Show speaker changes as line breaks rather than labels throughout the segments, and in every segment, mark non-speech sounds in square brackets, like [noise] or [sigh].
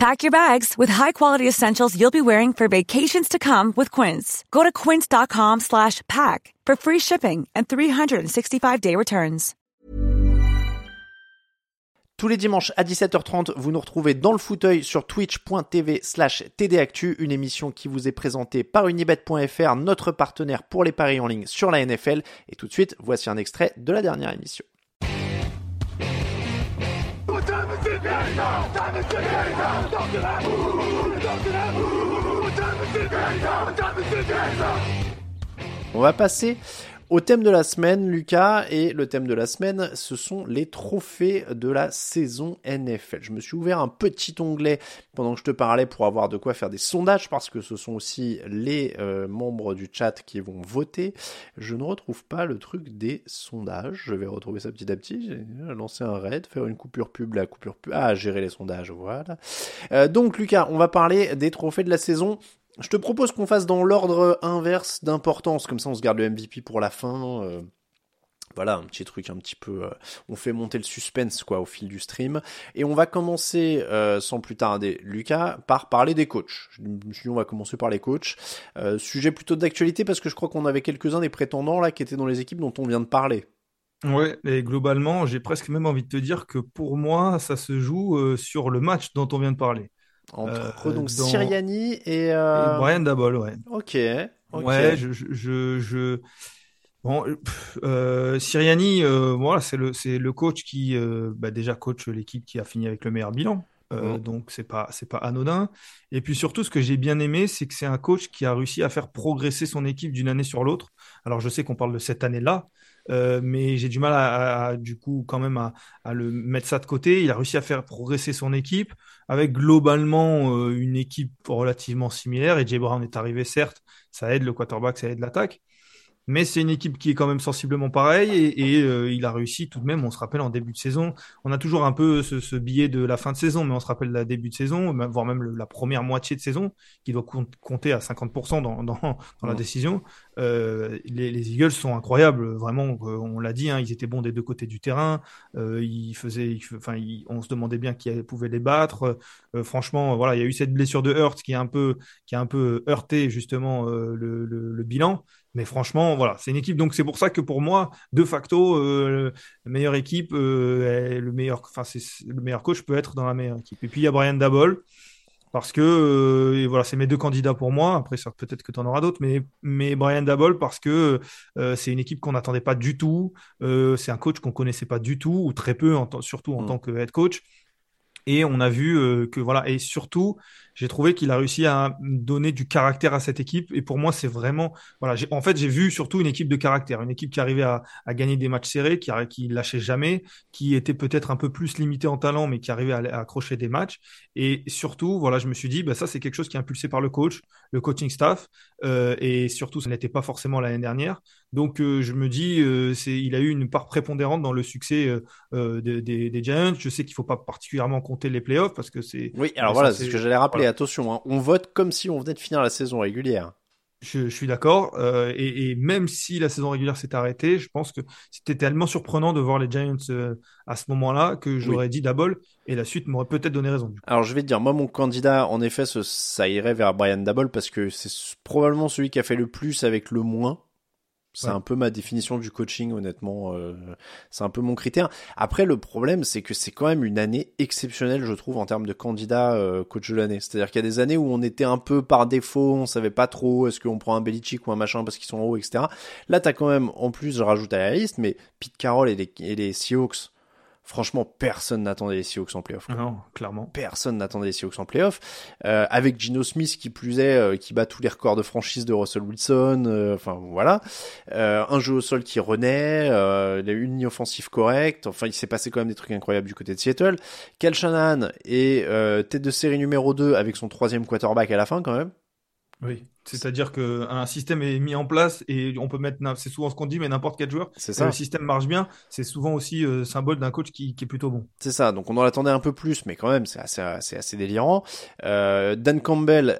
Pack your bags with high-quality essentials you'll be wearing for vacations to come with Quince. Go to quince.com slash pack for free shipping and 365-day returns.
Tous les dimanches à 17h30, vous nous retrouvez dans le fauteuil sur twitch.tv slash tdactu, une émission qui vous est présentée par unibet.fr, notre partenaire pour les paris en ligne sur la NFL. Et tout de suite, voici un extrait de la dernière émission. On va passer au thème de la semaine, Lucas, et le thème de la semaine, ce sont les trophées de la saison NFL. Je me suis ouvert un petit onglet pendant que je te parlais pour avoir de quoi faire des sondages, parce que ce sont aussi les euh, membres du chat qui vont voter. Je ne retrouve pas le truc des sondages. Je vais retrouver ça petit à petit. J'ai lancé un raid, faire une coupure pub, la coupure pub. Ah, gérer les sondages, voilà. Euh, donc, Lucas, on va parler des trophées de la saison. Je te propose qu'on fasse dans l'ordre inverse d'importance, comme ça on se garde le MVP pour la fin. euh, voilà, un petit truc un petit peu... euh, on fait monter le suspense quoi au fil du stream. Et on va commencer, euh, sans plus tarder, Lucas, par parler des coachs. On va commencer par les coachs. Sujet plutôt d'actualité parce que je crois qu'on avait quelques-uns des prétendants là qui étaient dans les équipes dont on vient de parler.
Ouais, et globalement, j'ai presque même envie de te dire que pour moi, ça se joue sur le match dont on vient de parler.
Entre
Euh,
donc
dans-
Siriani et...
Et
euh,
Brian Dabol, ouais.
Ok.
Ouais, je, je, je, bon, euh, Siriani, euh, voilà, c'est le, c'est le coach qui, euh, bah, déjà coach l'équipe qui a fini avec le meilleur bilan. Euh, donc c'est pas, c'est pas anodin. Et puis surtout, ce que j'ai bien aimé, c'est que c'est un coach qui a réussi à faire progresser son équipe d'une année sur l'autre. Alors je sais qu'on parle de cette année-là, euh, mais j'ai du mal à, du coup quand même à, à le mettre ça de côté. Il a réussi à faire progresser son équipe avec globalement euh, une équipe relativement similaire. Et Jay Brown est arrivé, certes, ça aide le quarterback, ça aide l'attaque. Mais c'est une équipe qui est quand même sensiblement pareille et, et, euh, il a réussi tout de même. On se rappelle en début de saison, on a toujours un peu ce, ce billet de la fin de saison, mais on se rappelle la début de saison, voire même le- la première moitié de saison, qui doit com- compter à 50% dans, dans, dans la décision. Euh, les, les Eagles sont incroyables, vraiment. On l'a dit, hein, ils étaient bons des deux côtés du terrain. Euh, ils faisaient, enfin, on se demandait bien qui pouvait les battre. Franchement, voilà, il y a eu cette blessure de Hurt qui a un peu, qui a un peu heurté justement le, le, le bilan. Mais franchement, voilà, c'est une équipe. Donc c'est pour ça que pour moi, de facto, euh, la meilleure équipe, euh, est le meilleur, enfin c'est le meilleur coach peut être dans la meilleure équipe. Et puis il y a Brian Dabol parce que euh, et voilà, c'est mes deux candidats pour moi. Après, ça, peut-être que tu en auras d'autres, mais mais Brian Dabol parce que euh, c'est une équipe qu'on n'attendait pas du tout. Euh, c'est un coach qu'on connaissait pas du tout ou très peu, en surtout en
Mm.
tant que head coach. Et on a vu euh, que voilà, et surtout, j'ai trouvé qu'il a réussi à donner du caractère à cette équipe. Et pour moi, c'est vraiment, voilà, en fait, j'ai vu surtout une équipe de caractère, une équipe qui arrivait à, à gagner des matchs serrés, qui, qui lâchait jamais, qui était peut-être un peu plus limitée en talent, mais qui arrivait à, à accrocher des matchs. Et surtout, voilà, je me suis dit, bah, ça, c'est quelque chose qui est impulsé par le coach, le coaching staff, euh, et surtout, ça n'était pas forcément l'année dernière. Donc, euh, je me dis, euh, c'est, il a eu une part prépondérante dans le succès euh, des, des, des Giants. Je sais qu'il faut pas particulièrement compter les playoffs parce que c'est.
Oui, alors voilà, c'est ce que j'allais rappeler.
voilà.
Attention, hein, on vote comme si on venait de finir la saison régulière.
Je, je suis d'accord. euh, et, et même si la saison régulière s'est arrêtée, je pense que c'était tellement surprenant de voir les Giants euh, à ce moment-là que j'aurais dit Dabol et la suite m'aurait peut-être donné raison.
Alors je vais te dire, moi mon candidat, en effet, ça irait vers Brian Dabol parce que c'est probablement celui qui a fait le plus avec le moins. C'est
Ouais.
un peu ma définition du coaching, honnêtement. euh, c'est un peu mon critère. Après, le problème, c'est que c'est quand même une année exceptionnelle, je trouve, en termes de candidat euh, coach de l'année. C'est-à-dire qu'il y a des années où on était un peu par défaut, on savait pas trop, est-ce qu'on prend un Belichick ou un machin parce qu'ils sont en haut, etc. Là, t'as quand même, en plus, je rajoute à la liste, mais Pete Carroll et les, et les Seahawks, franchement, personne n'attendait les Seahawks en playoff.
Non, clairement.
personne n'attendait les Seahawks en playoff. Euh, avec Gino Smith qui plus est, euh, qui bat tous les records de franchise de Russell Wilson. euh, Enfin voilà, Euh, un jeu au sol qui renaît, euh, il a eu une ligne offensive correcte. Enfin, il s'est passé quand même des trucs incroyables du côté de Seattle. Cal Shanahan est euh, tête de série numéro 2 avec son troisième quarterback à la fin quand même.
Oui, c'est-à-dire qu'un système est mis en place et on peut mettre, c'est souvent ce qu'on dit, mais n'importe quel joueur,
c'est ça.
le système marche bien, c'est souvent aussi euh, symbole d'un coach qui, qui, est plutôt bon.
C'est ça, donc on en attendait un peu plus, mais quand même, c'est assez, assez, assez, délirant. Euh, Dan Campbell,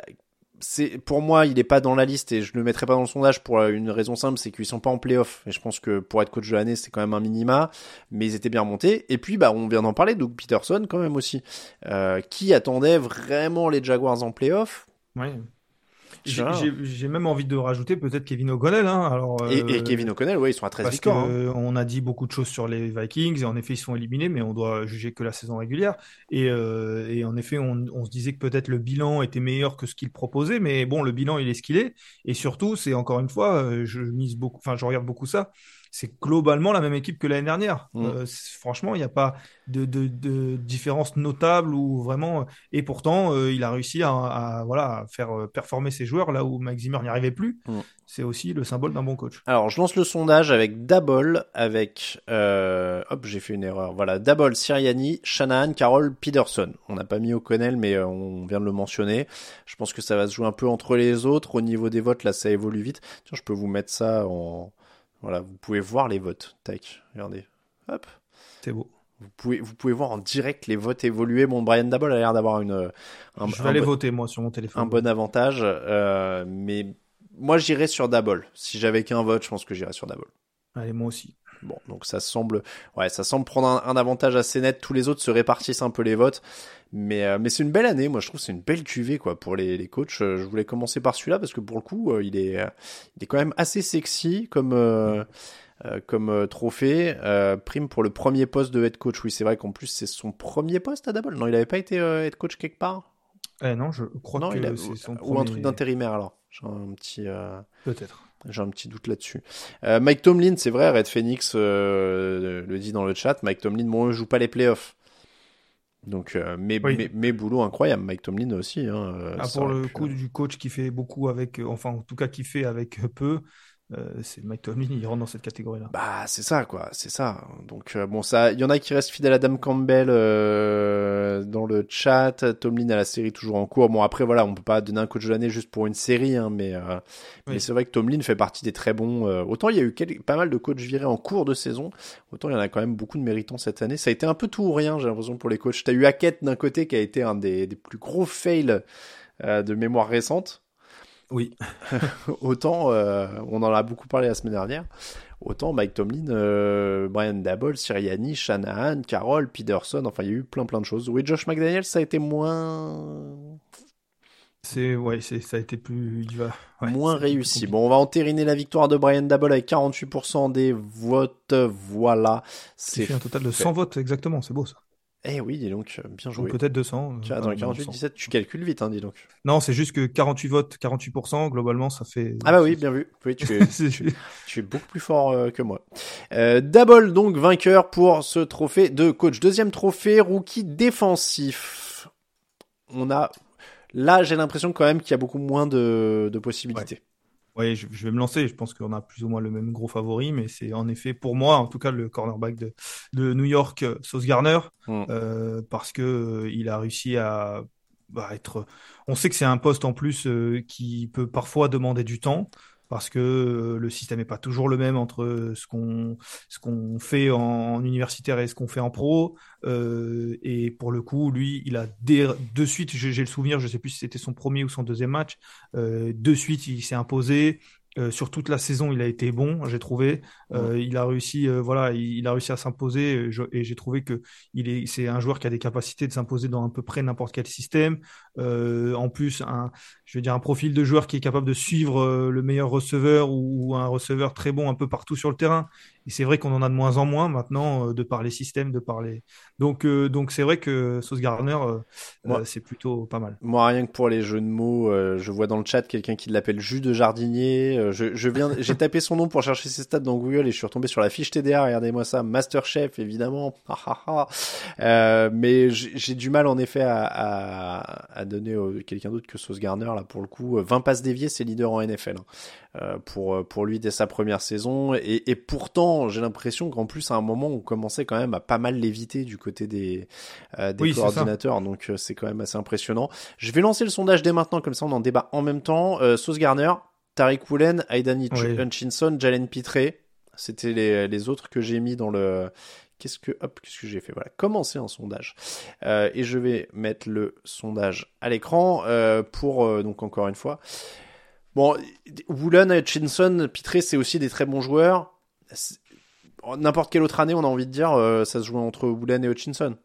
c'est pour moi, il est pas dans la liste et je le mettrai pas dans le sondage pour une raison simple, c'est qu'ils sont pas en playoff. Et je pense que pour être coach de l'année, c'est quand même un minima, mais ils étaient bien montés. Et puis, bah, on vient d'en parler, Doug Peterson quand même aussi, euh, qui attendait vraiment les Jaguars en playoff.
Ouais. J'ai même envie de rajouter peut-être Kevin O'Connell. Hein. Alors,
et, et, euh, Kevin O'Connell, oui, ils sont à 13 victoires.
Hein. On a dit beaucoup de choses sur les Vikings et en effet, ils sont éliminés, mais on doit juger que la saison régulière. Et, euh, et en effet, on, on, se disait que peut-être le bilan était meilleur que ce qu'il proposait, mais bon, le bilan, il est ce qu'il est. Et surtout, c'est encore une fois, euh, je mise beaucoup, enfin, je regarde beaucoup ça c'est globalement la même équipe que l'année dernière. Mm. Euh, franchement, il n'y a pas de, de, de, différence notable ou vraiment. Et pourtant, euh, il a réussi à, à, voilà faire euh, performer ses joueurs là où Max Zimmer n'y arrivait plus. Mm. C'est aussi le symbole d'un bon coach.
Alors, je lance le sondage avec Dabol, avec hop, j'ai fait une erreur. Voilà, Dabol, Siriani, Shanahan, Carol, Peterson. On n'a pas mis O'Connell, mais on vient de le mentionner. Je pense que ça va se jouer un peu entre les autres. Au niveau des votes, là, ça évolue vite. Tiens, je peux vous mettre ça en voilà, vous pouvez voir les votes. Tac, regardez. Hop.
C'est beau.
Vous pouvez, vous pouvez voir en direct les votes évoluer. Bon, Brian Dabol a l'air d'avoir une.
Un, je vais aller voter moi sur mon téléphone.
Un bon avantage, euh, mais moi j'irais sur Dabol. Si j'avais qu'un vote, je pense que j'irais sur Dabol.
Allez, moi aussi.
Bon, donc ça semble, ouais, ça semble prendre un, un, avantage assez net. Tous les autres se répartissent un peu les votes. Mais, euh, mais c'est une belle année, moi je trouve c'est une belle cuvée quoi pour les, les coachs. Euh, je voulais commencer par celui-là parce que pour le coup euh, il est il est quand même assez sexy comme comme trophée. prime pour le premier poste de head coach. Oui c'est vrai qu'en plus c'est son premier poste à Double. Non il avait pas été head coach quelque part?
Eh non je crois non, que c'est son
ou un truc d'intérimaire alors. J'ai un petit
peut-être.
J'ai un petit doute là-dessus. Mike Tomlin, c'est vrai, Red Phoenix le dit dans le chat. Mike Tomlin, bon, ne joue pas les playoffs. Donc, euh, mais, mais, boulot incroyable. Mike Tomlin aussi. Hein,
euh, ah, pour le coup du coach qui fait beaucoup avec, euh, enfin, en tout cas, qui fait avec peu, euh, c'est Mike Tomlin, il rentre dans cette catégorie-là.
Bah, c'est ça, quoi, c'est ça. Donc, euh, bon, ça, il y en a qui restent fidèles à Dame Campbell euh, dans le chat. Tomlin a la série toujours en cours. Bon, après, voilà, on peut pas donner un coach de l'année juste pour une série, hein, mais, mais c'est vrai que Tomlin fait partie des très bons. autant il y a eu pas mal de coachs virés en cours de saison, autant il y en a quand même beaucoup de méritants cette année. Ça a été un peu tout ou rien, j'ai l'impression, pour les coachs. T'as eu Hackett d'un côté qui a été un des, des plus gros fails de mémoire récente.
Oui. [laughs]
autant, euh, on en a beaucoup parlé la semaine dernière, autant Mike Tomlin, euh, Brian Dabble, Sirianni, Shanahan, Carroll, Peterson, enfin il y a eu plein plein de choses. Oui, Josh McDaniel, ça a été moins...
C'est ouais, c'est ça a été plus
moins réussi. Bon, on va entériner la victoire de Brian Dabble avec 48% des votes. Voilà,
c'est fait un total de 100 votes exactement, c'est beau ça.
Eh oui, dis donc, bien joué.
Peut-être 200.
Tu as dans 48, 17, tu calcules vite, hein, dis donc.
Non, c'est juste que 48 votes, 48%, globalement, ça fait.
Ah bah oui, bien vu. Oui, tu es, [laughs] tu es beaucoup plus fort euh, que moi. Euh, Double, donc, vainqueur pour ce trophée de coach. Deuxième trophée, rookie défensif. On a. Là, j'ai l'impression quand même qu'il y a beaucoup moins de, de possibilités.
Oui, je, vais me lancer. Je pense qu'on a plus ou moins le même gros favori, mais c'est en effet pour moi, en tout cas, le cornerback de, de New York, euh, Sauce Garner, mm. euh, parce que euh, il a réussi à bah, être. On sait que c'est un poste en plus qui peut parfois demander du temps parce que euh, le système n'est pas toujours le même entre ce qu'on ce qu'on fait en, universitaire et ce qu'on fait en pro. Euh, et pour le coup, lui, il a de suite, j'ai le souvenir, je sais plus si c'était son premier ou son deuxième match, euh, de suite, il s'est imposé. Euh, sur toute la saison, il a été bon, j'ai trouvé. Euh, il a réussi, euh, voilà, il, a réussi à s'imposer et j'ai trouvé que il est, c'est un joueur qui a des capacités de s'imposer dans à peu près n'importe quel système. en plus, un, je veux dire, un profil de joueur qui est capable de suivre le meilleur receveur ou, un receveur très bon un peu partout sur le terrain. Et c'est vrai qu'on en a de moins en moins maintenant de par les systèmes, de par les. Donc, donc c'est vrai que Sauce Garner, c'est plutôt pas mal.
Moi, rien que pour les jeux de mots, je vois dans le chat quelqu'un qui l'appelle jus de jardinier. Euh, je, je viens, [laughs] j'ai tapé son nom pour chercher ses stats dans Google et je suis retombé sur la fiche TDA. Regardez-moi ça, Masterchef évidemment. euh, mais j'ai du mal en effet à, à, à donner quelqu'un d'autre que Sauce Garner là pour le coup. 20 passes déviées, c'est leader en NFL. Hein. Pour pour lui dès sa première saison. Et, et pourtant, j'ai l'impression qu'en plus à un moment, on commençait quand même à pas mal l'éviter du côté des des coordinateurs. Donc c'est quand même assez impressionnant. Je vais lancer le sondage dès maintenant, comme ça on en débat en même temps. Sauce Garner, Tariq Woolen, Aidan Hutchinson, Jalen Pitre. C'était les, les autres que j'ai mis dans le Qu'est-ce que, hop, qu'est-ce que j'ai fait? Voilà, commencer un sondage. Euh, et je vais mettre le sondage à l'écran euh, pour, euh, donc encore une fois. Bon, Woolen, Hutchinson, Pitré, c'est aussi des très bons joueurs. N'importe quelle autre année, on a envie de dire, ça se joue entre Woolen et Hutchinson.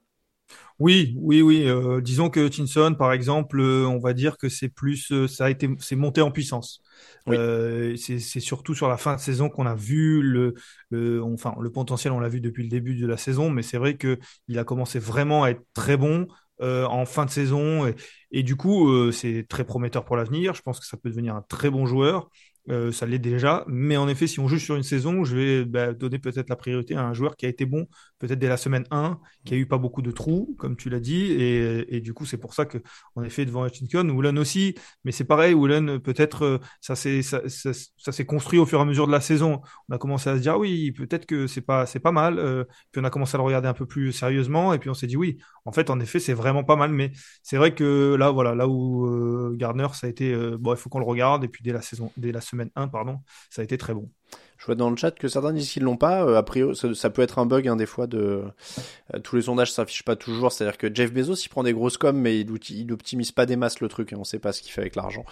Oui, oui, oui. disons que Hutchinson, par exemple, on va dire que c'est plus, ça a été, c'est monté en puissance. Euh, c'est surtout sur la fin de saison qu'on a vu le, le, enfin le potentiel, on l'a vu depuis le début de la saison, mais c'est vrai que il a commencé vraiment à être très bon. Euh, en fin de saison et, du coup euh, c'est très prometteur pour l'avenir. Je pense que ça peut devenir un très bon joueur. Euh, ça l'est déjà. Mais en effet, si on joue sur une saison, je vais bah, donner peut-être la priorité à un joueur qui a été bon, peut-être dès la semaine 1, qui a eu pas beaucoup de trous, comme tu l'as dit. Et, du coup, c'est pour ça que, en effet, devant Hutchinson, Woolen aussi. Mais c'est pareil, Woolen, peut-être, euh, ça s'est construit au fur et à mesure de la saison. On a commencé à se dire, oui, peut-être que c'est pas, mal. Euh, puis on a commencé à le regarder un peu plus sérieusement. Et puis on s'est dit, oui, en fait, en effet, c'est vraiment pas mal. Mais c'est vrai que là, voilà, là où Gardner, ça a été, bon, il faut qu'on le regarde. Et puis dès la saison, dès la semaine 1, pardon, ça a été très bon.
Je vois dans le chat que certains disent qu'ils l'ont pas. Euh, a priori, ça, peut être un bug hein, des fois de euh, tous les sondages s'affichent pas toujours. C'est-à-dire que Jeff Bezos il prend des grosses coms, mais il, il optimise pas des masses le truc. Et on sait pas ce qu'il fait avec l'argent.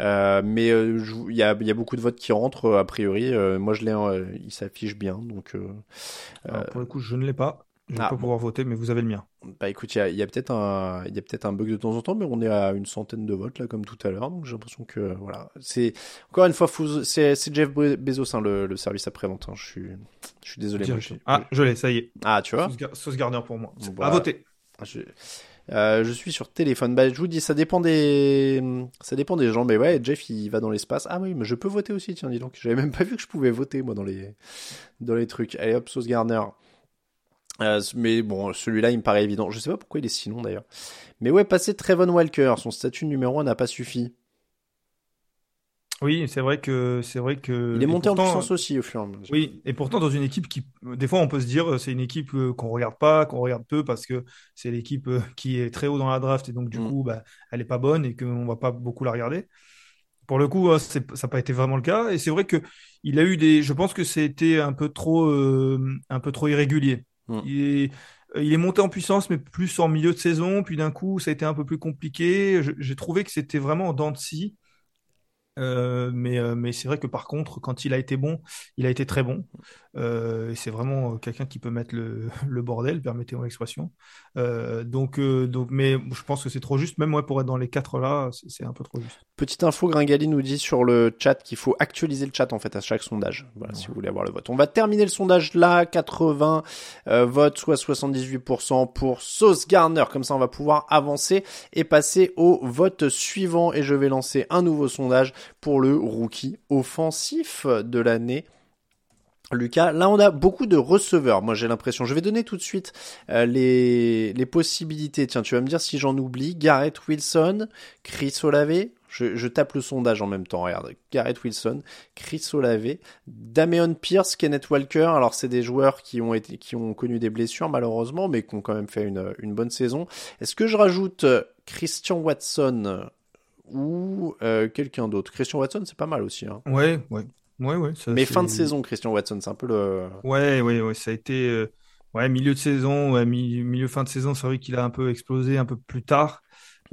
Euh, mais il y a, y, a, beaucoup de votes qui rentrent a priori. moi je l'ai, il s'affiche bien. Donc
pour le coup, je ne l'ai pas. Je ne vais ah, pas pouvoir voter, mais vous avez le mien.
Bah écoute, il y a, peut-être un, il y a peut-être un bug de temps en temps, mais on est à une centaine de votes là, comme tout à l'heure. Donc j'ai l'impression que voilà, c'est encore une fois, c'est, Jeff Bezos hein, le, le, service après-vente. Hein. Je suis, je suis désolé.
ah, je l'ai, ça y est.
Ah, tu vois.
Sauce, Garner pour moi. à voter.
Ah, je... Euh, je suis sur téléphone. Bah, je vous dis, ça dépend des, ça dépend des gens. Mais ouais, Jeff, il va dans l'espace. Ah oui, mais je peux voter aussi. Tiens, dis donc. J'avais même pas vu que je pouvais voter moi dans les, dans les trucs. Allez hop, Sauce Garner. Euh, mais bon, celui-là, il me paraît évident. Je sais pas pourquoi il est si long d'ailleurs. Mais ouais, passer Trevon Walker, son statut numéro 1 n'a pas suffi.
Oui, c'est vrai que c'est vrai que.
Il est monté en puissance aussi au fur et à mesure.
Oui, et pourtant dans une équipe qui, des fois, on peut se dire, c'est une équipe euh, qu'on regarde pas, qu'on regarde peu parce que c'est l'équipe euh, [laughs] qui est très haut dans la draft et donc du mm. coup, bah, elle est pas bonne et qu'on va pas beaucoup la regarder. Pour le coup, hein, ça n'a pas été vraiment le cas et c'est vrai que il a eu des. Je pense que c'était un peu trop, un peu trop irrégulier. Mm. Euh, il, est, monté en puissance, mais plus en milieu de saison. Puis d'un coup, ça a été un peu plus compliqué. J'ai trouvé que c'était vraiment en dents de scie. Euh, mais euh, mais c'est vrai que par contre, quand il a été bon, il a été très bon. Euh, c'est vraiment quelqu'un qui peut mettre le, [laughs] le bordel, permettez-moi l'expression. Euh, donc donc, mais je pense que c'est trop juste. Même moi, pour être dans les quatre là, c'est un peu trop juste.
Petite info, Gringali nous dit sur le chat qu'il faut actualiser le chat en fait à chaque sondage. Voilà, si vous voulez avoir le vote. On va terminer le sondage là, 80 votes, soit 78% pour Sauce Garner. Comme ça, on va pouvoir avancer et passer au vote suivant. Et je vais lancer un nouveau sondage pour le rookie offensif de l'année. Lucas, là on a beaucoup de receveurs, moi j'ai l'impression. Je vais donner tout de suite euh, les, les possibilités. Tiens, tu vas me dire si j'en oublie. Garrett Wilson, Chris Olave, je, tape le sondage en même temps, regarde. Garrett Wilson, Chris Olave, Dameon Pierce, Kenneth Walker. Alors c'est des joueurs qui ont été, qui ont connu des blessures malheureusement, mais qui ont quand même fait une, une bonne saison. Est-ce que je rajoute Christian Watson ou euh, quelqu'un d'autre. Christian Watson, c'est pas mal aussi. Hein.
Ouais, ouais. Ouais, ouais,
Mais fin de saison, Christian Watson, c'est un peu le.
Ouais, ouais, ouais. Ça a été. Euh, ouais, milieu de saison, ouais, milieu fin de saison, c'est vrai qu'il a un peu explosé un peu plus tard.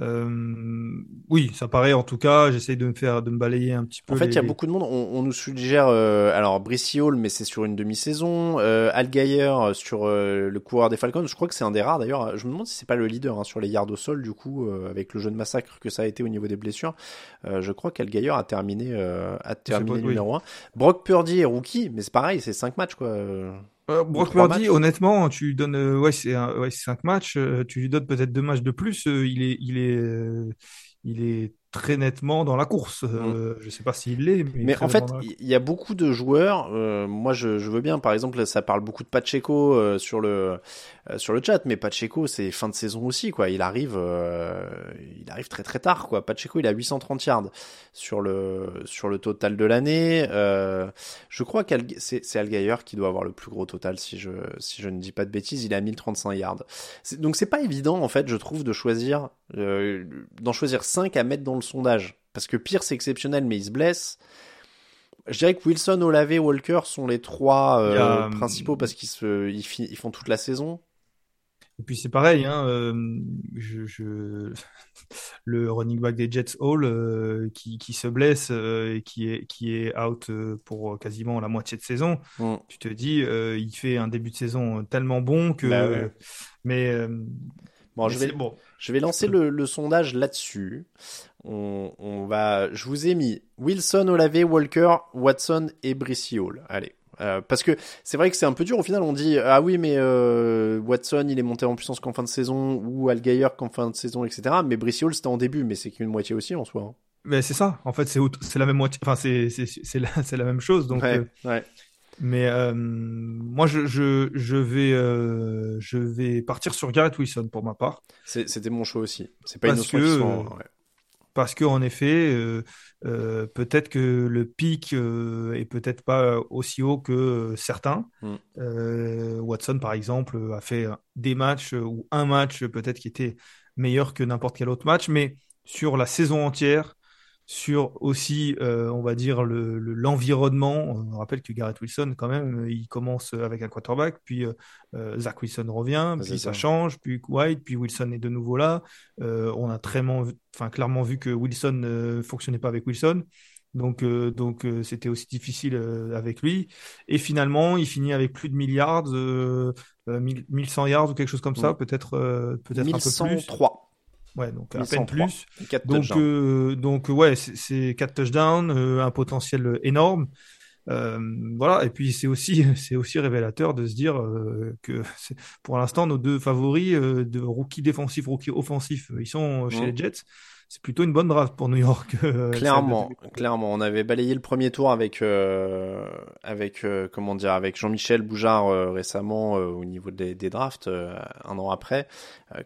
Euh, oui, ça paraît en tout cas. J'essaye de me faire, de me balayer un petit peu.
En fait, il y a beaucoup de monde. On, nous suggère, euh, alors Brissy Hall, mais c'est sur une demi-saison. Euh, Al Geyer sur euh, le coureur des Falcons. Je crois que c'est un des rares d'ailleurs. Je me demande si c'est pas le leader hein, sur les yards au sol du coup, avec le jeu de massacre que ça a été au niveau des blessures. je crois qu'Al Geyer a terminé, a terminé numéro 1 Brock Purdy est rookie, mais c'est pareil, c'est 5 matchs quoi.
Euh, Brock Purdy, honnêtement, tu lui donnes, euh, ouais, c'est ouais, cinq matchs, euh, tu lui donnes peut-être deux matchs de plus, il est, il est, il est très nettement dans la course. Euh, mm. Je sais pas s'il l'est, mais,
mais en fait, il y a beaucoup de joueurs. Euh, moi, je, je, veux bien. Par exemple, ça parle beaucoup de Pacheco euh, sur le euh, sur le chat, mais Pacheco, c'est fin de saison aussi, quoi. Il arrive, il arrive très très tard, quoi. Pacheco, il a 830 yards sur le sur le total de l'année. je crois que c'est Algayer qui doit avoir le plus gros total, si je si je ne dis pas de bêtises. Il a 1035 yards. Donc c'est pas évident, en fait, je trouve, de choisir d'en choisir 5 à mettre dans le sondage. Parce que Pierre, c'est exceptionnel, mais il se blesse. Je dirais que Wilson, Olave, Walker sont les trois euh, principaux parce qu'ils se, ils, font toute la saison.
Et puis c'est pareil, hein, euh, je, [laughs] le running back des Jets Hall euh, qui, qui, se blesse et qui est, qui est out pour quasiment la moitié de saison. Mm. Tu te dis, il fait un début de saison tellement bon que. Bah mais
bon, je vais, bon. je vais lancer le, le sondage là-dessus on, va, je vous ai mis Wilson, Olave, Walker, Watson et Brissy Hall. Allez. Euh, parce que c'est vrai que c'est un peu dur au final on dit ah oui mais euh, Watson il est monté en puissance qu'en fin de saison ou Algayer qu'en fin de saison etc mais Brissy Hall c'était en début mais c'est qu'une moitié aussi en soi hein.
mais c'est ça en fait c'est c'est la même moitié enfin c'est c'est la, [laughs] la même chose donc
ouais, euh,
mais moi je, je, je vais je vais partir sur Garrett Wilson pour ma part
c'était mon choix aussi c'est pas une autre que,
parce que en effet, euh, euh, peut-être que le pic euh, est peut-être pas aussi haut que certains. Mm. Watson, par exemple, a fait des matchs ou un match peut-être qui était meilleur que n'importe quel autre match, mais sur la saison entière, sur aussi, euh, on va dire, le, l'environnement. on rappelle que Garrett Wilson, quand même, il commence avec un quarterback, puis euh, Zach Wilson revient, puis ça. change, puis White, puis Wilson est de nouveau là. Euh, on a très enfin, clairement vu que Wilson ne fonctionnait pas avec Wilson. Donc, donc c'était aussi difficile avec lui. Et finalement, il finit avec plus de milliards, 1100 yards ou quelque chose comme ça, peut-être peut-être un peu plus. Ouais, donc à peine plus. Donc, euh, donc ouais, c'est quatre touchdowns, euh, un potentiel énorme. Euh, voilà, et puis c'est aussi [laughs] c'est aussi révélateur de se dire euh, que pour l'instant nos deux favoris de rookie défensif, rookie offensif, ils sont chez mmh. les Jets c'est plutôt une bonne draft pour New York.
Euh, clairement, clairement, on avait balayé le premier tour avec euh, avec euh, comment dire avec Jean-Michel Boujard récemment au niveau des, des drafts un an après.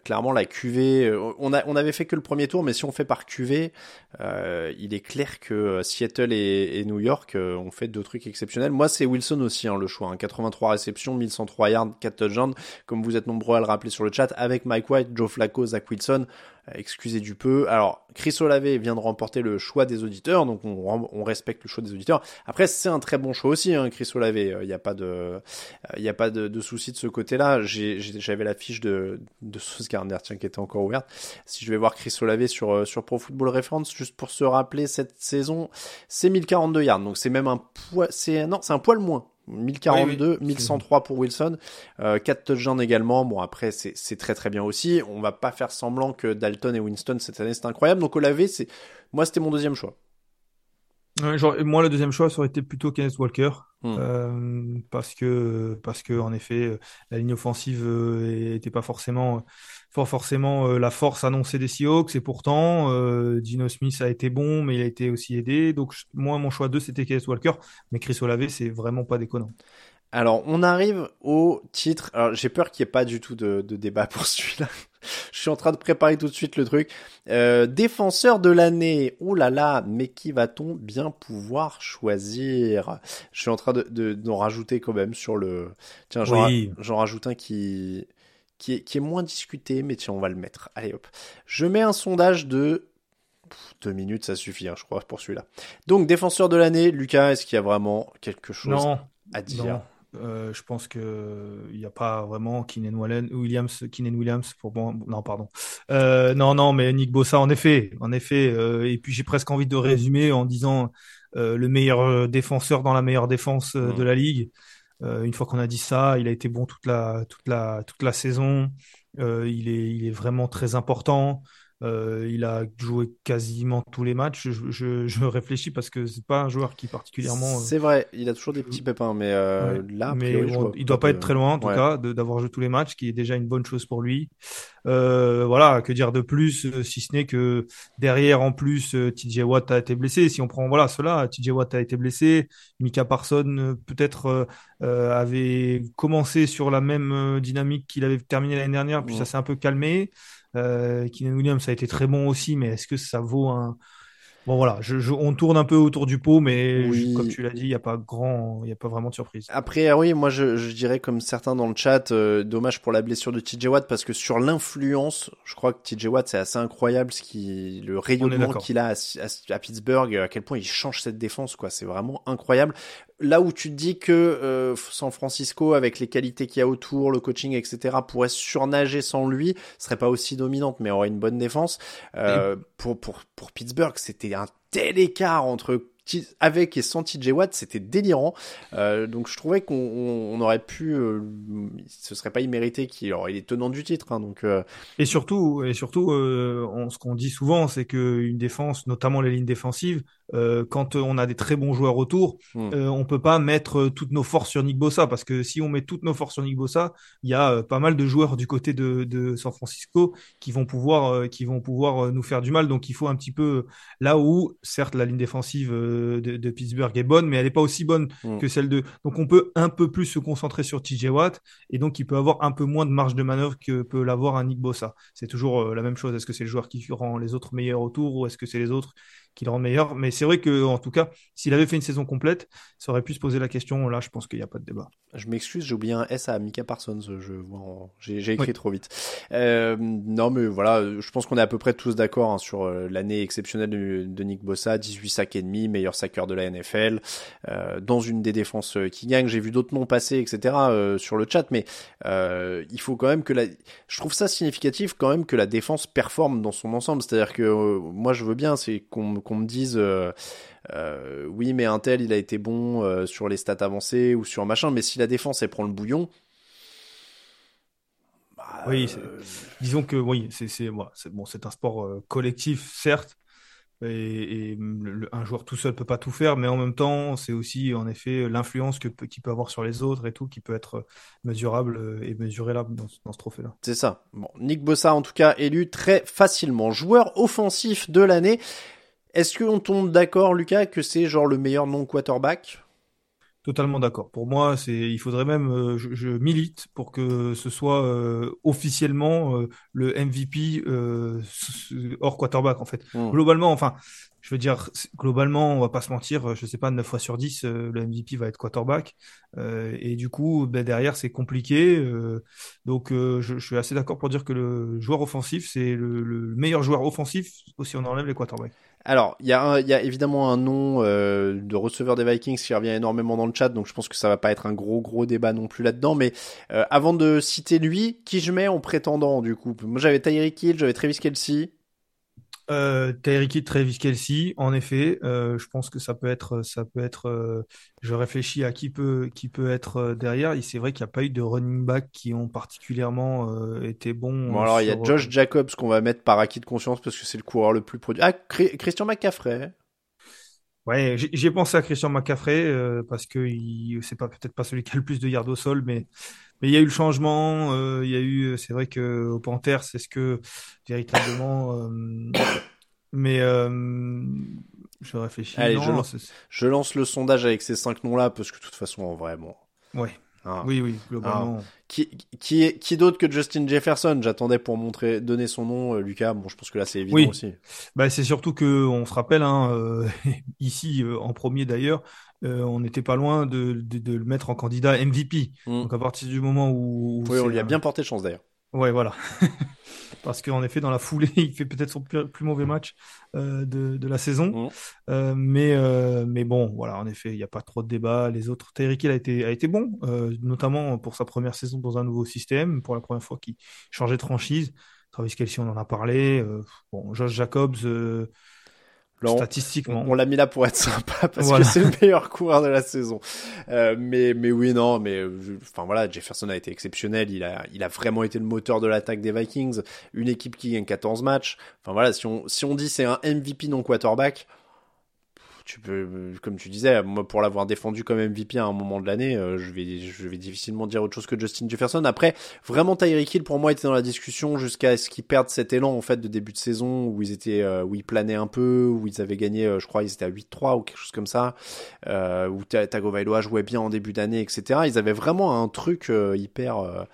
clairement, la QV, on a on avait fait que le premier tour, mais si on fait par QV, il est clair que Seattle et, et New York ont fait deux trucs exceptionnels. Moi, c'est Wilson aussi hein, le choix. Hein, 83 réceptions, 1103 yards, 4 touchdowns, comme vous êtes nombreux à le rappeler sur le chat, avec Mike White, Joe Flacco, Zach Wilson. Euh, excusez du peu. Alors, Chris Olave vient de remporter le choix des auditeurs, donc on, respecte le choix des auditeurs. Après, c'est un très bon choix aussi, hein, Chris Olave. Il euh, n'y a pas de, il euh, a pas de, de souci de ce côté-là. J'avais la fiche de, de Sauce Gardner, tiens, qui était encore ouverte. Si je vais voir Chris Olave sur, sur Pro Football Reference, juste pour se rappeler, cette saison, c'est 1042 yards. Donc c'est même un poids, c'est, non, c'est un poil moins 1042, 1103 pour Wilson, euh, 4 touchdowns également. Bon après c'est très très bien aussi. On va pas faire semblant que Dalton et Winston cette année c'est incroyable. Donc Olave c'est moi c'était mon deuxième choix.
genre, moi le deuxième choix ça aurait été plutôt Kenneth Walker. Hmm. Euh, parce que parce que en effet la ligne offensive euh, était pas forcément forcément euh, la force annoncée des Seahawks et pourtant Dino Smith a été bon mais il a été aussi aidé donc moi mon choix 2 c'était Kenneth Walker mais Chris Olave c'est vraiment pas déconnant
alors, on arrive au titre. Alors, j'ai peur qu'il n'y ait pas du tout de, de débat pour celui-là. [laughs] Je suis en train de préparer tout de suite le truc. Euh, défenseur de l'année. Ouh là là, mais qui va-t-on bien pouvoir choisir? Je suis en train de d'en rajouter quand même sur le. Tiens, j'en rajoute un qui qui est, qui est moins discuté, mais tiens, on va le mettre. Allez hop. Je mets un sondage de deux minutes, ça suffit, hein, je crois, pour celui-là. Donc, défenseur de l'année, Lucas, est-ce qu'il y a vraiment quelque chose à dire
euh, je pense que il n'y a pas vraiment Keenan Williams, Keenan Williams pour bon, non pardon, euh, non non mais Nick Bossa en effet, en effet, euh, et puis j'ai presque envie de résumer en disant le meilleur défenseur dans la meilleure défense de la ligue. Une fois qu'on a dit ça, il a été bon toute la toute la toute la saison. il est il est vraiment très important. Euh, il a joué quasiment tous les matchs. Je, je, je [laughs] réfléchis parce que c'est pas un joueur qui particulièrement.
C'est vrai, il a toujours des petits pépins, mais euh, là,
mais
priori, je
bon,
vois
il doit pas être très loin en tout
Ouais.
cas d'avoir joué tous les matchs, qui est déjà une bonne chose pour lui. Euh, voilà, que dire de plus, euh, si ce n'est que derrière en plus, euh, TJ Watt a été blessé. Si on prend voilà cela, TJ Watt a été blessé, Mika Parson euh, peut-être euh, euh, avait commencé sur la même euh, dynamique qu'il avait terminé l'année dernière, puis ça s'est un peu calmé. Euh, Keenan Williams a été très bon aussi, mais est-ce que ça vaut un Bon voilà, je, je- on tourne un peu autour du pot, mais je- comme tu l'as dit, il n'y a pas grand, il y a pas vraiment de surprise.
Après, ah oui, moi je, dirais comme certains dans le chat, euh, dommage pour la blessure de TJ Watt parce que sur l'influence, je crois que TJ Watt c'est assez incroyable ce qui, le rayonnement qu'il a à, à- à Pittsburgh, à quel point il change cette défense, quoi. C'est vraiment incroyable. Là où tu te dis que euh, San Francisco, avec les qualités qu'il y a autour, le coaching, etc., pourrait surnager sans lui, serait pas aussi dominante, mais aurait une bonne défense. Euh, pour, pour, pour Pittsburgh, c'était tel écart entre avec et sans TJ Watt, c'était délirant. Euh, donc je trouvais qu'on on- on aurait pu, euh, ce serait pas immérité qu'il il est tenant du titre, hein, donc euh,
Et surtout, et surtout, euh, on- ce qu'on dit souvent, c'est que une défense, notamment les lignes défensives, euh, quand on a des très bons joueurs autour,
Hmm.
euh, on peut pas mettre euh, toutes nos forces sur Nick Bossa parce que si on met toutes nos forces sur Nick Bossa, il y a euh, pas mal de joueurs du côté de, de San Francisco qui vont pouvoir, euh, qui vont pouvoir nous faire du mal. Donc il faut un petit peu là où, certes, la ligne défensive de, de Pittsburgh est bonne, mais elle n'est pas aussi bonne
Hmm.
que celle de. Donc on peut un peu plus se concentrer sur TJ Watt et donc il peut avoir un peu moins de marge de manœuvre que peut l'avoir un Nick Bossa. C'est toujours la même chose. Est-ce que c'est le joueur qui rend les autres meilleurs autour ou est-ce que c'est les autres qui le rendent meilleurs Mais c'est vrai que en tout cas, s'il avait fait une saison complète, ça aurait pu se poser la question. Là, je pense qu'il n'y a pas de débat.
je m'excuse, j'ai oublié un S à Mika Parsons, je vois, en- j'ai écrit
Oui.
trop vite. Euh, non mais voilà, je pense qu'on est à peu près tous d'accord hein, sur euh, l'année exceptionnelle de, de Nick Bossa, 18 sacs et demi, meilleur saqueur de la NFL, euh, dans une des défenses qui gagne. J'ai vu d'autres noms passer, etc. euh, sur le chat, mais il faut quand même que la, je trouve ça significatif quand même que la défense performe dans son ensemble. C'est-à-dire que moi je veux bien, c'est qu'on qu'on me dise. euh, euh, oui, mais un tel, il a été bon euh, sur les stats avancées ou sur machin, mais si la défense, elle prend le bouillon. bah,
Oui, Disons que oui, c'est c'est bon, c'est un sport collectif, certes. Et, et le- un joueur tout seul peut pas tout faire, mais en même temps, c'est aussi en effet l'influence que qu'il peut avoir sur les autres et tout, qui peut être mesurable et mesurable dans, dans ce trophée-là.
c'est ça. Bon, Nick Bossa, en tout cas, élu très facilement. Joueur offensif de l'année. Est-ce qu'on tombe d'accord, Lucas, que c'est genre le meilleur non-quarterback?
Totalement d'accord. Pour moi, c'est, il faudrait même, euh, je, je milite pour que ce soit euh, officiellement euh, le MVP euh, hors quarterback en fait.
Hmm.
Globalement, enfin, je veux dire, globalement, on va pas se mentir, je sais pas, 9 fois sur 10, euh, le MVP va être quarterback. Et du coup, ben, derrière, c'est compliqué. donc, je, je suis assez d'accord pour dire que le joueur offensif, c'est le, le meilleur joueur offensif, si on enlève les quarterbacks.
Alors, il y, y a évidemment un nom euh, de receveur des Vikings qui revient énormément dans le chat, donc je pense que ça va pas être un gros gros débat non plus là-dedans. Mais euh, avant de citer lui, qui je mets en prétendant du coup? Moi j'avais Tyreek Hill, j'avais Travis Kelsey.
Euh, Tyreek Travis Kelce, en effet, euh, je pense que ça peut être, ça peut être. euh, je réfléchis à qui peut, qui peut être euh, derrière. Et c'est vrai qu'il n'y a pas eu de running back qui ont particulièrement euh, été bons.
Bon alors il y a Josh Jacobs qu'on va mettre par acquis de conscience parce que c'est le coureur le plus produit. Ah Christian McCaffrey.
Ouais, j'ai pensé à Christian McCaffrey euh, parce que c'est pas peut-être pas celui qui a le plus de yards au sol, mais mais il y a eu le changement. euh, il y a eu, c'est vrai que au Panthers, c'est ce que véritablement. euh, mais euh, je réfléchis.
Allez,
non,
je lance-
c'est-
Je lance le sondage avec ces cinq noms-là parce que de toute façon en vrai bon.
ouais,
hein.
oui, oui, globalement.
Qui, qui, est- qui d'autre que Justin Jefferson? J'attendais pour montrer, donner son nom, euh, Lucas. Bon, je pense que là c'est évident
Oui.
aussi.
Bah, c'est surtout que on se rappelle, hein, euh, [laughs] ici euh, en premier d'ailleurs, euh, on n'était pas loin de, de, de le mettre en candidat MVP.
Mm.
Donc à partir du moment où, où
Oui, on lui a bien porté chance d'ailleurs.
Ouais, voilà. [laughs] Parce qu'en effet, dans la foulée, [laughs] il fait peut-être son plus, plus mauvais match euh, de, de la saison. Euh, mais, euh, mais bon, voilà, en effet, il n'y a pas trop de débat. Les autres, Tyreek Hill a été, a été bon, euh, notamment pour sa première saison dans un nouveau système, pour la première fois qu'il changeait de franchise. Travis Kelce, on en a parlé. Euh, bon, Josh Jacobs, euh, statistiquement.
On, l'a mis là pour être sympa parce que c'est le meilleur coureur de la saison. Euh, mais mais oui non mais enfin voilà Jefferson a été exceptionnel. Il a il a vraiment été le moteur de l'attaque des Vikings. Une équipe qui gagne 14 matchs. Enfin voilà si on si on dit c'est un MVP non quarterback tu peux, comme tu disais, moi pour l'avoir défendu comme MVP à un moment de l'année, euh, je vais, je vais difficilement dire autre chose que Justin Jefferson. Après, vraiment Tyreek Hill pour moi était dans la discussion jusqu'à ce qu'ils perdent cet élan en fait de début de saison où ils étaient, euh, où ils planaient un peu, où ils avaient gagné, euh, je crois, ils étaient à 8-3 ou quelque chose comme ça, où Tagovailoa jouait bien en début d'année, etc. Ils avaient vraiment un truc hyper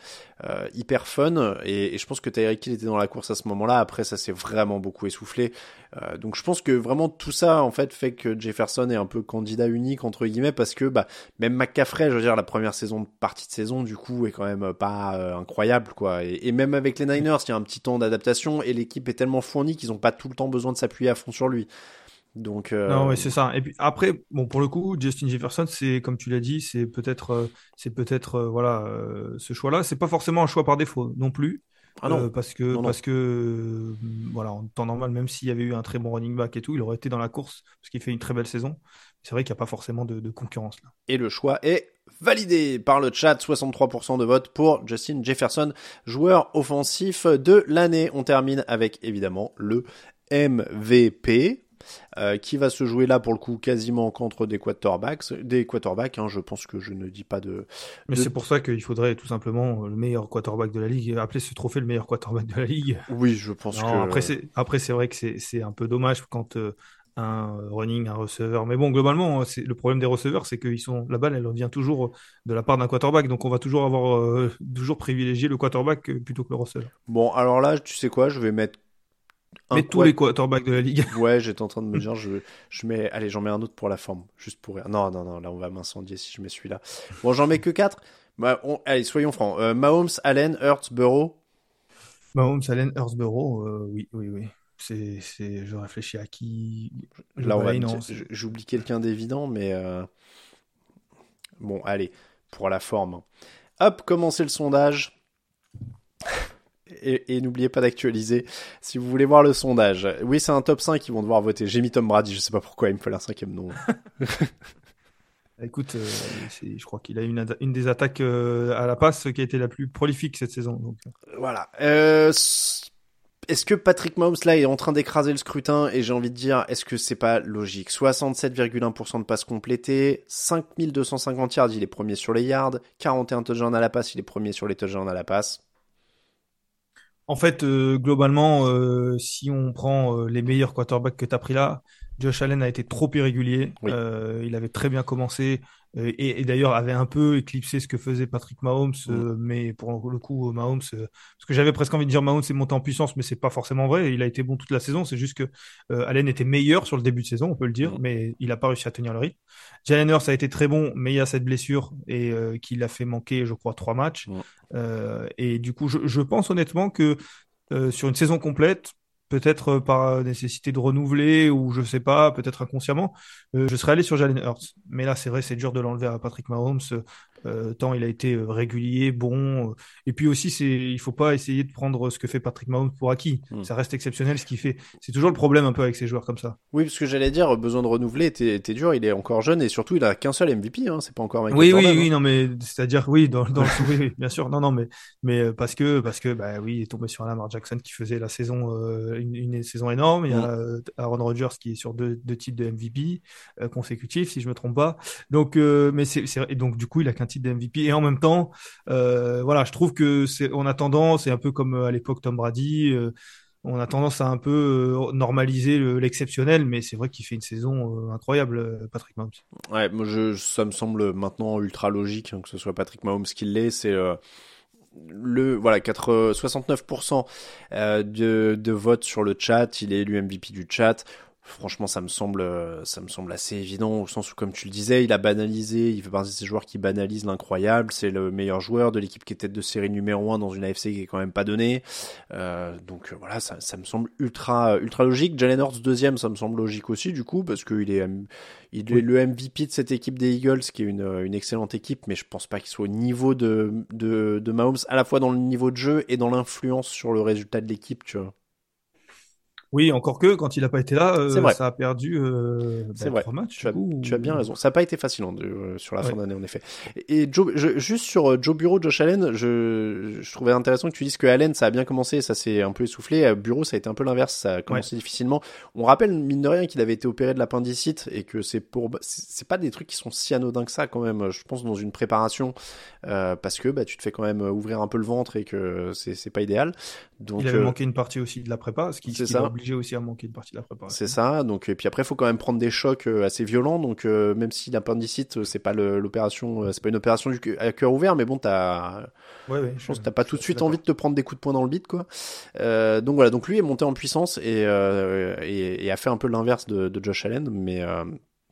euh, hyper fun et, je pense que Tyreek Hill était dans la course à ce moment-là. Après, ça s'est vraiment beaucoup essoufflé. Euh, donc je pense que vraiment tout ça en fait fait que Jefferson est un peu candidat unique entre guillemets parce que bah même McCaffrey, je veux dire la première saison partie de saison du coup est quand même pas euh, incroyable quoi. Et, même avec les Niners, il y a un petit temps d'adaptation et l'équipe est tellement fournie qu'ils ont pas tout le temps besoin de s'appuyer à fond sur lui. Donc euh...
non, ouais, c'est ça. Et puis après, bon, pour le coup, Justin Jefferson, c'est comme tu l'as dit, c'est peut-être, euh, c'est peut-être, euh, voilà, euh, ce choix-là, c'est pas forcément un choix par défaut non plus. Ah non. parce que parce que voilà, en temps normal, même s'il y avait eu un très bon running back et tout, il aurait été dans la course parce qu'il fait une très belle saison. C'est vrai qu'il n'y a pas forcément de, de, concurrence là.
Et le choix est validé par le chat, 63% de vote pour Justin Jefferson, joueur offensif de l'année. On termine avec évidemment le MVP. Euh, qui va se jouer là pour le coup quasiment contre des quarterbacks, des quarterbacks. Hein, je pense que je ne dis pas de.
Mais c'est pour ça qu'il faudrait tout simplement le meilleur quarterback de la ligue, appeler ce trophée le meilleur quarterback de la ligue.
Oui, je pense que.
Après c'est après c'est vrai que c'est un peu dommage quand euh, un running, un receveur. Mais bon, globalement, c'est le problème des receveurs, c'est qu'ils sont la balle, elle revient toujours de la part d'un quarterback, donc on va toujours avoir euh, toujours privilégier le quarterback plutôt que le receveur.
Bon, alors là, tu sais quoi, je vais mettre
mais tous les quarterbacks de la ligue. [laughs]
Ouais, j'étais en train de me dire, je, je mets, allez, j'en mets un autre pour la forme, juste pour rire. Non, non, non, là, on va m'incendier si je mets celui-là. Bon, j'en mets que 4. Bah, allez, soyons francs. Euh, Mahomes, Allen, Hurts, Burrow?
Mahomes, Allen, Hurts, Burrow, euh, oui, oui, oui. C'est, c'est, je réfléchis à qui.
Là, on va, j'oublie quelqu'un d'évident, mais euh... bon, allez, pour la forme. Hop, commencez le sondage et, n'oubliez pas d'actualiser si vous voulez voir le sondage. Oui, c'est un top 5 qui vont devoir voter. J'ai mis Tom Brady, je sais pas pourquoi, il me fallait un cinquième nom. [laughs]
Écoute, euh, je crois qu'il a une, une des attaques euh, à la passe qui a été la plus prolifique cette saison. Donc.
Euh. Voilà. est-ce que Patrick Mahomes là est en train d'écraser le scrutin et j'ai envie de dire est-ce que c'est pas logique? 67,1% de passes complétées, 5250 yards, il est premier sur les yards, 41 touchdowns à la passe, il est premier sur les touchdowns à la passe.
En fait, euh, globalement, euh, si on prend euh, les meilleurs quarterbacks que tu pris là, Josh Allen a été trop irrégulier. il avait très bien commencé. Euh, et, d'ailleurs avait un peu éclipsé ce que faisait Patrick Mahomes, mm. euh, mais pour le coup Mahomes, euh, parce que j'avais presque envie de dire Mahomes est monté en puissance, mais c'est pas forcément vrai. Il a été bon toute la saison, c'est juste que Allen était meilleur sur le début de saison, on peut le dire, mm. mais il a pas réussi à tenir le rythme. Jalen Hurts a été très bon, mais il y a cette blessure et qui l'a fait manquer, je crois, trois matchs. Mm. et du coup, je, je pense honnêtement que sur une saison complète, peut-être euh, par nécessité de renouveler ou je sais pas, peut-être inconsciemment, euh, je serais allé sur Jalen Hurts. Mais là, c'est vrai, c'est dur de l'enlever à Patrick Mahomes. Euh, tant il a été euh, régulier, bon. Euh, et puis aussi, c'est, il faut pas essayer de prendre ce que fait Patrick Mahomes pour acquis. Hmm. Ça reste exceptionnel ce qu'il fait. C'est toujours le problème un peu avec ces joueurs comme ça.
Oui, parce que j'allais dire, besoin de renouveler, t'es, dur, il est encore jeune et surtout, il a qu'un seul MVP, hein, c'est pas encore
Michael Oui, oui, oui, hein. non, mais c'est-à-dire, oui, dans, dans [laughs] oui, oui, bien sûr, non, non, mais, mais parce que, parce que, bah oui, il est tombé sur Lamar Jackson qui faisait la saison, une, une, saison énorme. Il y a hmm. Aaron Rodgers qui est sur deux, deux titres de MVP consécutifs, si je me trompe pas. Donc, mais c'est, et donc du coup, il a qu'un titre de et en même temps, euh, voilà, je trouve que c'est, on a tendance, c'est un peu comme euh, à l'époque Tom Brady, euh, on a tendance à un peu normaliser l'exceptionnel, mais c'est vrai qu'il fait une saison incroyable, Patrick Mahomes.
Ouais, moi je, ça me semble maintenant ultra logique hein, que ce soit Patrick Mahomes qui l'est. C'est le voilà 4, 69% de, de votes sur le chat. Il est élu MVP du chat. Franchement, ça me semble, ça me semble assez évident au sens où, comme tu le disais, il a banalisé. Il fait partie de ces joueurs qui banalisent l'incroyable. C'est le meilleur joueur de l'équipe qui est tête de série numéro 1 dans une AFC qui est quand même pas donnée. Euh, donc euh, voilà, ça, ça, me semble ultra, ultra logique. Jalen Hurts deuxième, ça me semble logique aussi du coup parce qu'il est, il est le MVP de cette équipe des Eagles, qui est une, une excellente équipe, mais je pense pas qu'il soit au niveau de, de, de Mahomes, à la fois dans le niveau de jeu et dans l'influence sur le résultat de l'équipe, tu vois.
Oui, encore que quand il n'a pas été là, euh,
vrai.
ça a perdu euh,
C'est
bah,
vrai.
trois matchs.
Tu as, tu bien
ou-
raison. Ça n'a pas été facile hein, euh, sur la fin d'année, en effet. Et Joe, je- juste sur euh, Joe Bureau, Josh Allen, je, je trouvais intéressant que tu dises que Allen, ça a bien commencé, ça s'est un peu essoufflé. Euh, Bureau, ça a été un peu l'inverse, ça a commencé difficilement. On rappelle, mine de rien, qu'il avait été opéré de l'appendicite et que c'est pour, c'est pas des trucs qui sont si anodins que ça, quand même, je pense, dans une préparation, euh, parce que bah, tu te fais quand même ouvrir un peu le ventre et que c'est pas idéal. Donc,
il avait
euh,
manqué une partie aussi de la prépa, ce qui,
c'est
ce qui
ça.
Aussi à manquer une partie de la prépa.
C'est ça. Donc et puis après, il faut quand même prendre des chocs euh, assez violents. Donc euh, même si l'appendicite, euh, c'est pas l'opération, c'est pas une opération à cœur ouvert, mais bon, t'as,
Ouais, ouais,
je pense que t'as pas tout de suite envie de te prendre des coups de poing dans le bide, quoi. Euh, donc voilà. Donc lui est monté en puissance et euh, et, et a fait un peu l'inverse de, de Josh Allen, mais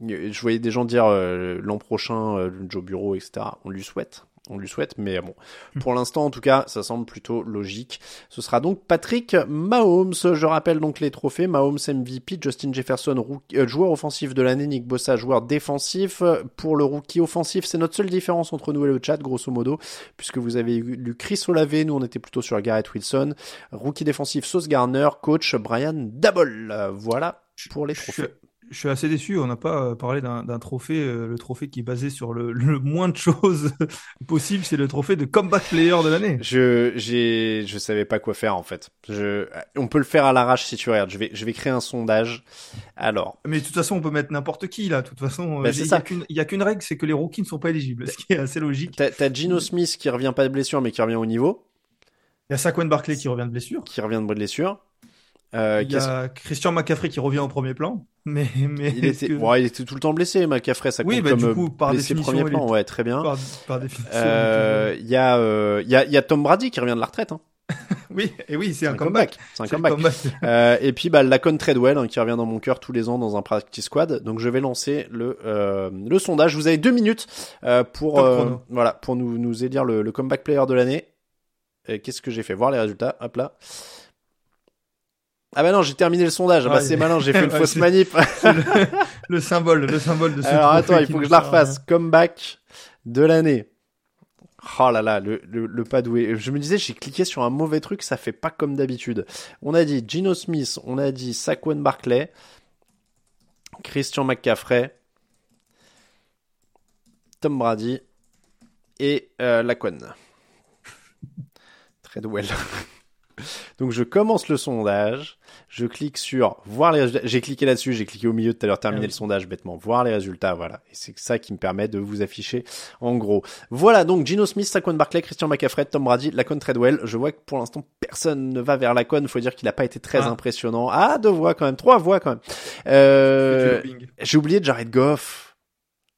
je voyais des gens dire l'an prochain Joe Bureau, etc. On lui souhaite. On lui souhaite, mais bon, pour l'instant, en tout cas, ça semble plutôt logique. Ce sera donc Patrick Mahomes. Je rappelle donc les trophées. Mahomes MVP, Justin Jefferson, rookie- euh, joueur offensif de l'année, Nick Bossa, joueur défensif. Pour le rookie offensif, c'est notre seule différence entre nous et le chat, grosso modo, puisque vous avez eu lu Chris Olave, nous on était plutôt sur Garrett Wilson. Rookie défensif, Sauce Garner, coach Brian. Euh, Voilà pour les trophées.
Je suis assez déçu, on n'a pas euh, parlé d'un trophée, euh, le trophée qui est basé sur le, [laughs] le moins de choses [laughs] possible, c'est le trophée de Comeback Player de l'année.
Je, j'ai, je savais pas quoi faire en fait. Je, on peut le faire à l'arrache si tu regardes. Je vais, je vais créer un sondage. Alors,
Mais de toute façon, on peut mettre n'importe qui là. De toute façon,
Bah,
euh, il y
ça.
a qu'une- règle, c'est que les rookies ne sont pas éligibles, ce qui est assez logique.
T'as, Gino Smith qui revient pas de blessure mais qui revient au niveau,
Il y a Saquon Barkley qui revient de blessure.
qui revient de blessure. Euh,
Il y a Christian McCaffrey qui revient au premier plan. [laughs] Mais, mais
il, était,
que-
ouais, il était tout le temps blessé, McCaffrey, ça
Oui,
compte
bah,
comme
du
euh,
coup, par
blessé premier plan,
est-
ouais, très bien.
par, par définition.
Euh, Il y a, euh, il y a, il y a Tom Brady qui revient de la retraite. Hein. [laughs]
Oui, et oui, c'est un, comeback.
C'est un comeback. [laughs] Euh, et puis bah, Lacon Treadwell hein, qui revient dans mon cœur tous les ans dans un practice squad. Donc je vais lancer le euh, le sondage. Vous avez deux minutes euh, pour euh, voilà pour nous nous élire le, le comeback player de l'année. Qu'est-ce que j'ai fait? Voir les résultats. Hop là. Ah bah non, j'ai terminé le sondage. Ah bah
Ah,
c'est malin, j'ai fait [laughs] une
Ouais,
fausse manip.
Le, le symbole, le symbole de ce
Alors attends, il faut que je la refasse. Comeback de l'année. Oh là là, le, le, le pas doué. Je me disais, j'ai cliqué sur un mauvais truc, ça fait pas comme d'habitude. On a dit Gino Smith, on a dit Saquon Barclay, Christian McCaffrey, Tom Brady et euh, Lacon. Treadwell. Donc je commence le sondage, je clique sur voir les résultats. J'ai cliqué là-dessus, j'ai cliqué au milieu tout à l'heure, terminer
Ah oui.
le sondage bêtement. Voir les résultats, voilà. Et c'est ça qui me permet de vous afficher en gros. Voilà donc Gino Smith, Saquon Barclay, Christian McCaffrey, Tom Brady, Lacon Treadwell. Je vois que pour l'instant personne ne va vers Lacon. Faut dire qu'il n'a pas été très
Ah.
impressionnant. Ah deux voix quand même, trois voix quand même. Euh, j'ai oublié Jared Goff.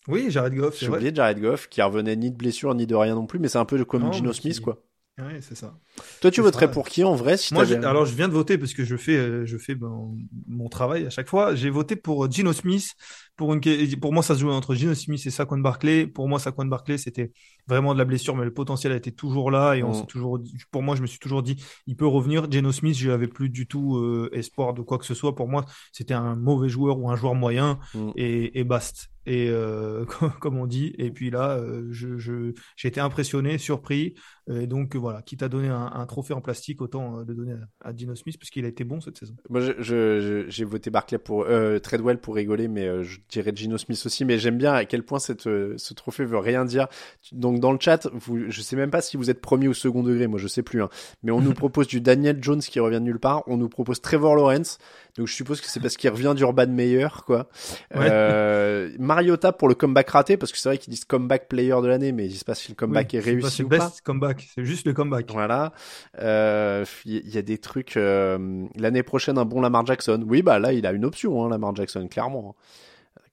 Oui, Jared Goff, c'est
J'ai
vrai.
oublié Jared Goff qui revenait ni de blessure ni de rien non plus, mais c'est un peu comme
Non,
Gino Smith
qui-
quoi.
Ouais, c'est ça.
Toi tu voterais
ça.
pour qui en vrai si
Moi, alors je viens de voter parce que je fais, euh, je fais ben, mon travail à chaque fois. J'ai voté pour Gino Smith. Pour une, pour moi, ça se jouait entre Gino Smith et Saquon Barkley. Pour moi, Saquon Barkley, c'était vraiment de la blessure, mais le potentiel a été toujours là et on
Mm.
toujours, pour moi, je me suis toujours dit, il peut revenir. Gino Smith, je n'avais plus du tout euh, espoir de quoi que ce soit. Pour moi, c'était un mauvais joueur ou un joueur moyen
Mm.
et, et bast. Et euh, [laughs] comme on dit. Et puis là, euh, je, je, j'ai été impressionné, surpris. Et donc voilà, quitte à donner un, un trophée en plastique, autant le donner à, à Dino Smith parce qu'il a été bon cette saison.
Moi, je- j'ai voté Barclay pour Treadwell pour rigoler, mais je dirais Gino Smith aussi. Mais j'aime bien à quel point cette, ce trophée veut rien dire. Donc dans le chat, vous, je sais même pas si vous êtes premier ou second degré. Moi, je sais plus. Hein. Mais on nous [laughs] propose du Daniel Jones qui revient de nulle part. On nous propose Trevor Lawrence. Donc je suppose que c'est parce qu'il revient d'Urban Meyer, quoi.
Ouais.
Euh, Mariota pour le comeback raté, parce que c'est vrai qu'ils disent comeback player de l'année, mais ils disent pas si le comeback
Oui,
est
c'est pas
réussi
ce
ou
best
pas.
comeback, c'est juste le comeback.
Voilà. Euh, Il y, a des trucs. euh, L'année prochaine, un bon Lamar Jackson. Oui, bah là, il a une option, hein, Lamar Jackson, clairement.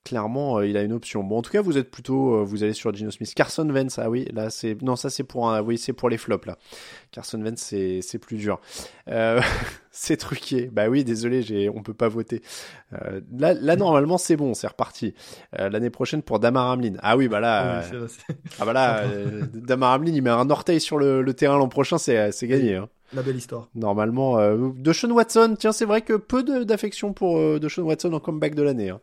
Clairement, euh, il a une option. Bon, en tout cas, vous êtes plutôt, euh, vous allez sur Gino Smith. Carson Wentz, ah oui, là, c'est, non, ça c'est pour un, oui, c'est pour les flops là. Carson Wentz, c'est, c'est plus dur. Euh, [laughs] c'est truqué. Bah oui, désolé, j'ai, on peut pas voter. Euh, là, là, normalement, c'est bon, c'est reparti. Euh, l'année prochaine pour Damar Hamlin. Ah oui, bah là,
Oui,
euh, [laughs] ah bah là, [laughs] Damar Hamlin, il met un orteil sur le, le terrain l'an prochain, c'est, c'est gagné. Hein.
la belle histoire.
Normalement, euh, Deshaun Watson, tiens, c'est vrai que peu de- d'affection pour euh, Deshaun Watson en comeback de l'année. Hein.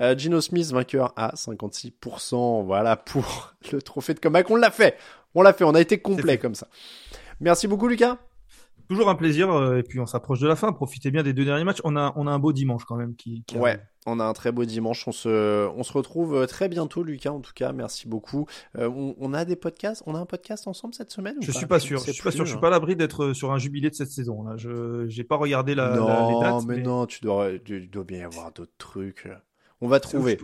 Euh, Gino Smith, vainqueur à 56%. Voilà pour [laughs] le trophée de comeback. On l'a fait. On l'a fait. On a été complet comme ça. Merci beaucoup, Lucas.
Toujours un plaisir, euh, et puis on s'approche de la fin. Profitez bien des deux derniers matchs. On a, on a un beau dimanche quand même qui. qui
ouais, on a un très beau dimanche. On se, on se retrouve euh, très bientôt, Lucas. En tout cas, merci beaucoup. Euh, on, on, a des podcasts. On a un podcast ensemble cette semaine
Je
ou
suis pas sûr. Je suis pas sûr. Je suis pas à l'abri d'être sur un jubilé de cette saison. Là, je j'ai pas regardé la.
Non,
la, les dates,
mais, mais, non, tu dois, tu dois bien y avoir d'autres trucs. On va trouver.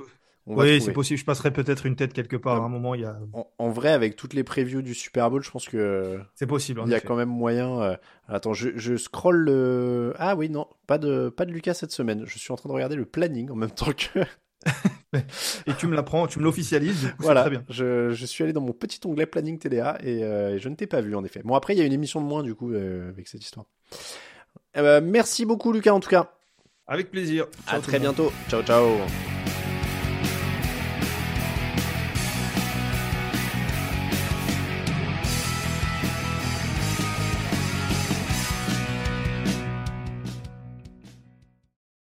Oui, c'est possible. Je passerai peut-être une tête quelque part. À un moment, il y a.
En, en, vrai, avec toutes les previews du Super Bowl, je pense que.
C'est possible.
Il y a
effet.
quand même moyen. Euh... Attends, je, je scroll le. Ah oui, non, pas de, pas de Lucas cette semaine. Je suis en train de regarder le planning en même temps que. [laughs]
et tu me l'apprends, tu me l'officialises.
Voilà,
très bien.
Je, je, suis allé dans mon petit onglet planning TDA et, euh, et je ne t'ai pas vu en effet. Bon, après, il y a une émission de moins du coup euh, avec cette histoire. Euh, merci beaucoup, Lucas, en tout cas.
Avec plaisir.
Ciao, à très bientôt. Ciao, ciao.